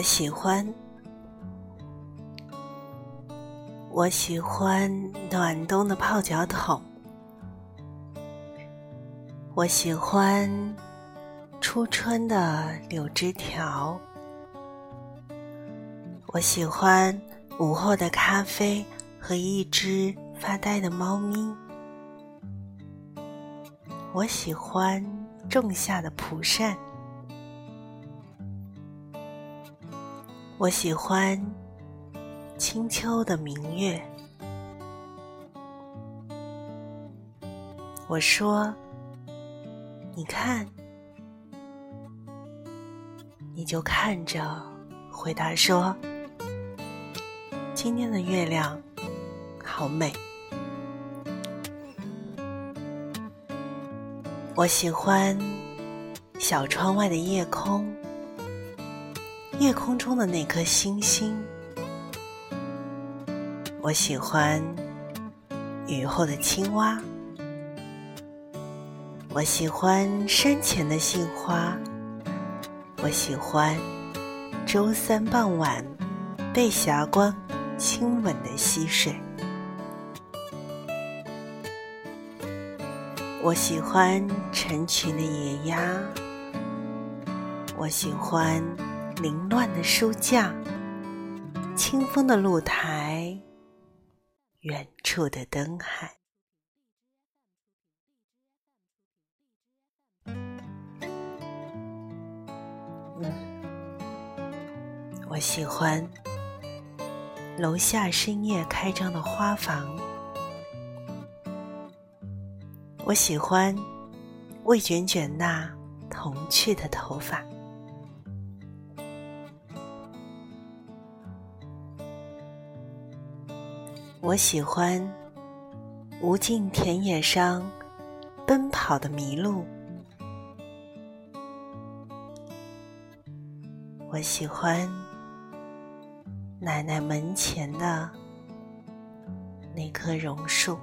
我喜欢，我喜欢暖冬的泡脚桶，我喜欢初春的柳枝条，我喜欢午后的咖啡和一只发呆的猫咪，我喜欢仲夏的蒲扇。我喜欢清秋的明月。我说：“你看，你就看着。”回答说：“今天的月亮好美。”我喜欢小窗外的夜空。夜空中的那颗星星，我喜欢雨后的青蛙，我喜欢山前的杏花，我喜欢周三傍晚被霞光亲吻的溪水，我喜欢成群的野鸭，我喜欢。凌乱的书架，清风的露台，远处的灯海。我喜欢楼下深夜开张的花房。我喜欢魏卷卷那童趣的头发。我喜欢无尽田野上奔跑的麋鹿，我喜欢奶奶门前的那棵榕树，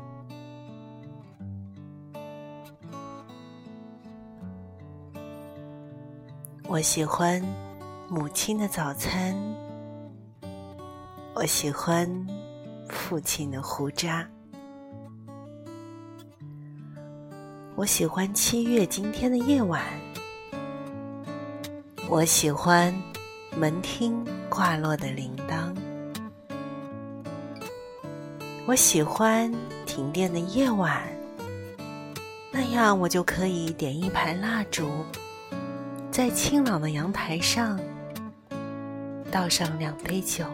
我喜欢母亲的早餐，我喜欢。父亲的胡渣，我喜欢七月今天的夜晚，我喜欢门厅挂落的铃铛，我喜欢停电的夜晚，那样我就可以点一排蜡烛，在清朗的阳台上倒上两杯酒。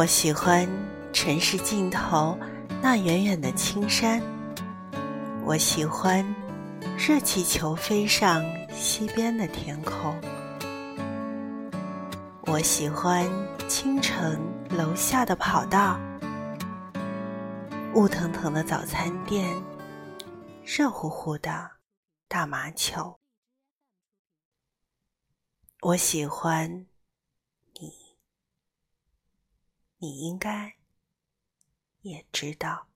我喜欢城市尽头那远远的青山，我喜欢热气球飞上西边的天空，我喜欢清晨楼下的跑道，雾腾腾的早餐店，热乎乎的大麻球，我喜欢。你应该也知道。